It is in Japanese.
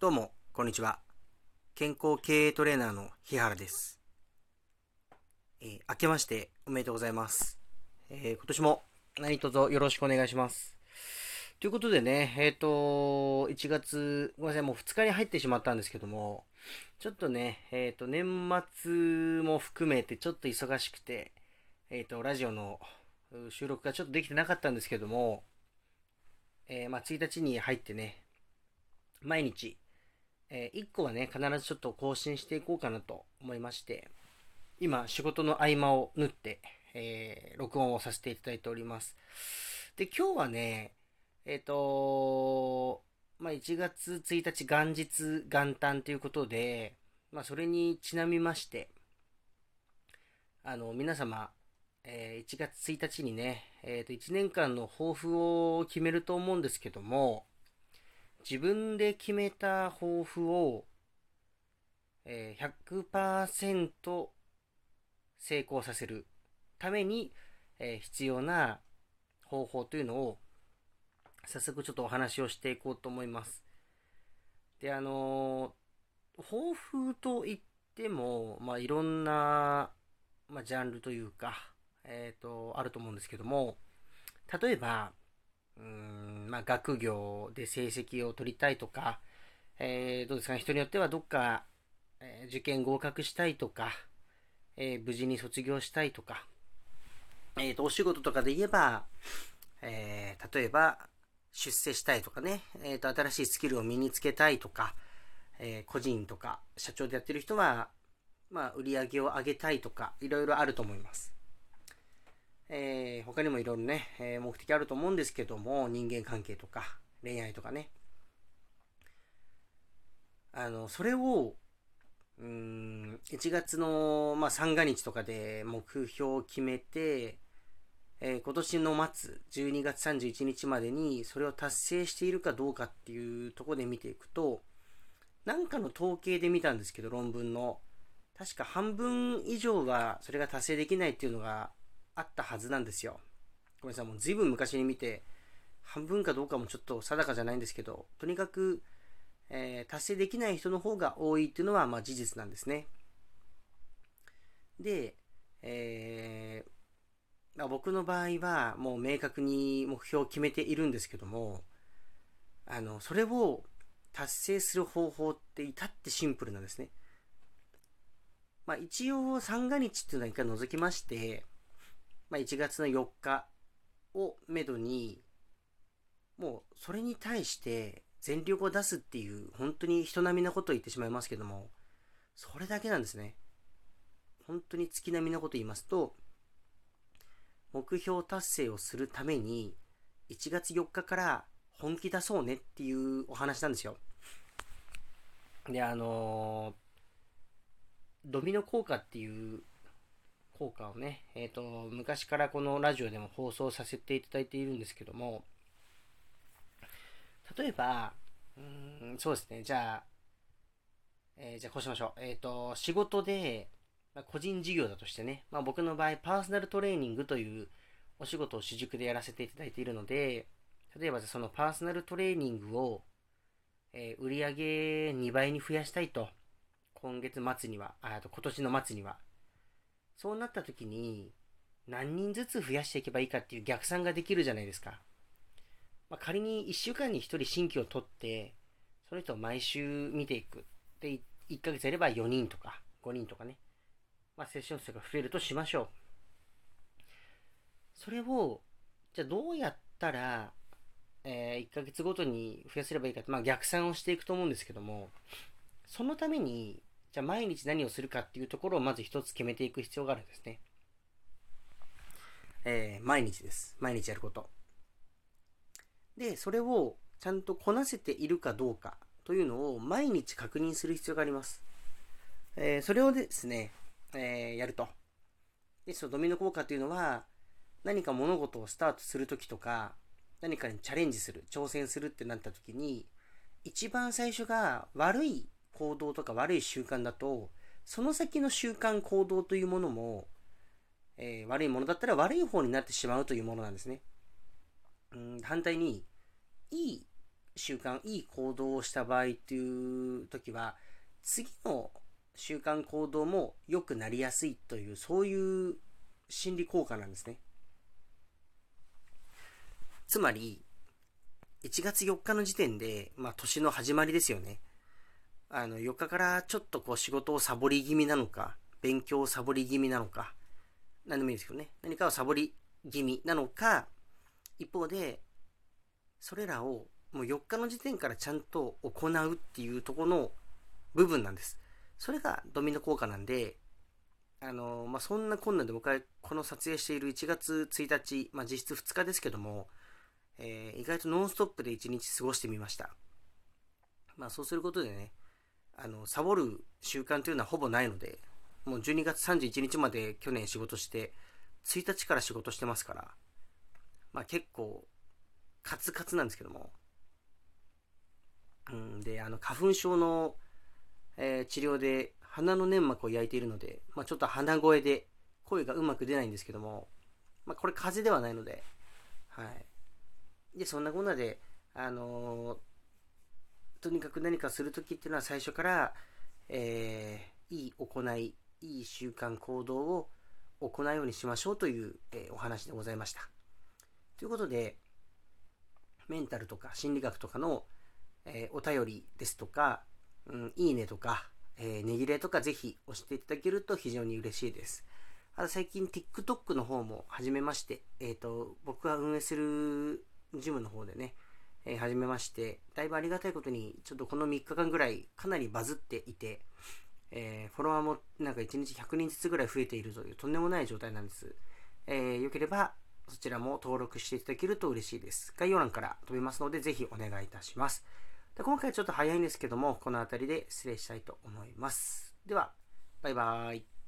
どうも、こんにちは。健康経営トレーナーの日原です。えー、明けましておめでとうございます。えー、今年も何卒よろしくお願いします。ということでね、えっ、ー、と、1月、ごめんなさい、もう2日に入ってしまったんですけども、ちょっとね、えっ、と、年末も含めてちょっと忙しくて、えっ、と、ラジオの収録がちょっとできてなかったんですけども、えまあ、1日に入ってね、毎日、えー、1個はね、必ずちょっと更新していこうかなと思いまして、今、仕事の合間を縫って、えー、録音をさせていただいております。で、今日はね、えっ、ー、とまあ、1月1日元日元旦ということで、まあ、それにちなみまして、あの、皆様、えー、1月1日にね、えっ、ー、と、1年間の抱負を決めると思うんですけども、自分で決めた抱負を、えー、100%成功させるために、えー、必要な方法というのを早速ちょっとお話をしていこうと思います。で、あのー、抱負といっても、まあ、いろんな、まあ、ジャンルというか、えっ、ー、と、あると思うんですけども、例えば、うん、まあ、学業で成績を取りたいとか、えー、どうですかね、人によってはどっか、えー、受験合格したいとか、えー、無事に卒業したいとか、えーと、お仕事とかで言えば、え、例えば、出世したいとかね、えーと、新しいスキルを身につけたいとか、え、個人とか社長でやってる人は、まあ、売り上げを上げたいとか、いろいろあると思います。えー、他にもいろいろね、えー、目的あると思うんですけども、人間関係とか、恋愛とかね。あの、それを、うん、1月の、まあ、三が日とかで目標を決めて、えー、今年の末、12月31日までにそれを達成しているかどうかっていうとこで見ていくと、なんかの統計で見たんですけど、論文の。確か半分以上はそれが達成できないっていうのがあったはずなんですよ。ごめんなさい、もう随分昔に見て、半分かどうかもちょっと定かじゃないんですけど、とにかく、えー、達成できない人の方が多いっていうのは、まあ事実なんですね。で、えーまあ、僕の場合はもう明確に目標を決めているんですけども、あの、それを達成する方法って至ってシンプルなんですね。まあ一応三が日っていうのは一回除きまして、まあ、1月の4日をめどに、もうそれに対して全力を出すっていう、本当に人並みなことを言ってしまいますけども、それだけなんですね。本当に月並みなこと言いますと、目標達成をするために、1月4日から本気出そうねっていうお話なんですよ。で、あのー、ドミノ効果っていう効果をね、えっ、ー、と、昔からこのラジオでも放送させていただいているんですけども、例えば、うん、そうですね、じゃあ、えー、じゃあこうしましょう。えっ、ー、と、仕事で、まあ、個人事業だとしてね、まあ、僕の場合、パーソナルトレーニングというお仕事を主軸でやらせていただいているので、例えばそのパーソナルトレーニングを、えー、売上2倍に増やしたいと、今月末には、あと今年の末にはそうなった時に、何人ずつ増やしていけばいいかっていう逆算ができるじゃないですか。まあ、仮に1週間に1人新規を取って、その人を毎週見ていく。で、1ヶ月やれば4人とか5人とかね。まあ、セッション数が増えるとしましょう。それを、じゃあどうやったら、えー、1ヶ月ごとに増やせればいいかって、まあ、逆算をしていくと思うんですけども、そのために、じゃあ毎日何をするかっていうところをまず一つ決めていく必要があるんですね。えー、毎日です。毎日やること。で、それをちゃんとこなせているかどうかというのを毎日確認する必要があります。えー、それをですね、えー、やると。で、そのドミノ効果というのは、何か物事をスタートするときとか、何かにチャレンジする、挑戦するってなったときに、一番最初が悪い行動とか悪い習慣だと、その先の習慣行動というものも、えー、悪いものだったら悪い方になってしまうというものなんですね。うん反対に、いい習慣、いい行動をした場合っていう時は、次の習慣行動も良くなりやすいという、そういう心理効果なんですね。つまり、1月4日の時点で、まあ年の始まりですよね。あの、4日からちょっとこう仕事をサボり気味なのか、勉強をサボり気味なのか、何でもいいですけどね。何かをサボり気味なのか、一方で、それらをもう4日の時点からちゃんと行うっていうとこの部分なんです。それがドミノ効果なんで、あのまあ、そんな困難で僕はこの撮影している1月1日、まあ、実質2日ですけども、えー、意外とノンストップで1日過ごしてみました。まあそうすることでね、あの、サボる習慣というのはほぼないので、もう12月31日まで去年仕事して、1日から仕事してますから、まあ結構、カツカツなんですけども、うん、で、あの、花粉症の、えー、治療で鼻の粘膜を焼いているので、まあちょっと鼻声で声がうまく出ないんですけども、まあこれ風邪ではないので、はい。で、そんなこんなで、あのー、とにかく何かするときっていうのは最初から、えー、いい行い、いい習慣行動を行うようにしましょうという、えー、お話でございました。ということで、メンタルとか心理学とかの、えー、お便りですとか、うん、いいねとか、えー、ねぎれとかぜひ押していただけると非常に嬉しいです。あと最近 TikTok の方も始めまして、えっ、ー、と、僕が運営するジムの方でね、えー、始めまして、だいぶありがたいことに、ちょっとこの3日間ぐらいかなりバズっていて、えー、フォロワーもなんか1日100人ずつぐらい増えているというとんでもない状態なんです。えー、よければそちらも登録していただけると嬉しいです。概要欄から飛びますので、ぜひお願いいたします。で今回ちょっと早いんですけども、この辺りで失礼したいと思います。では、バイバーイ。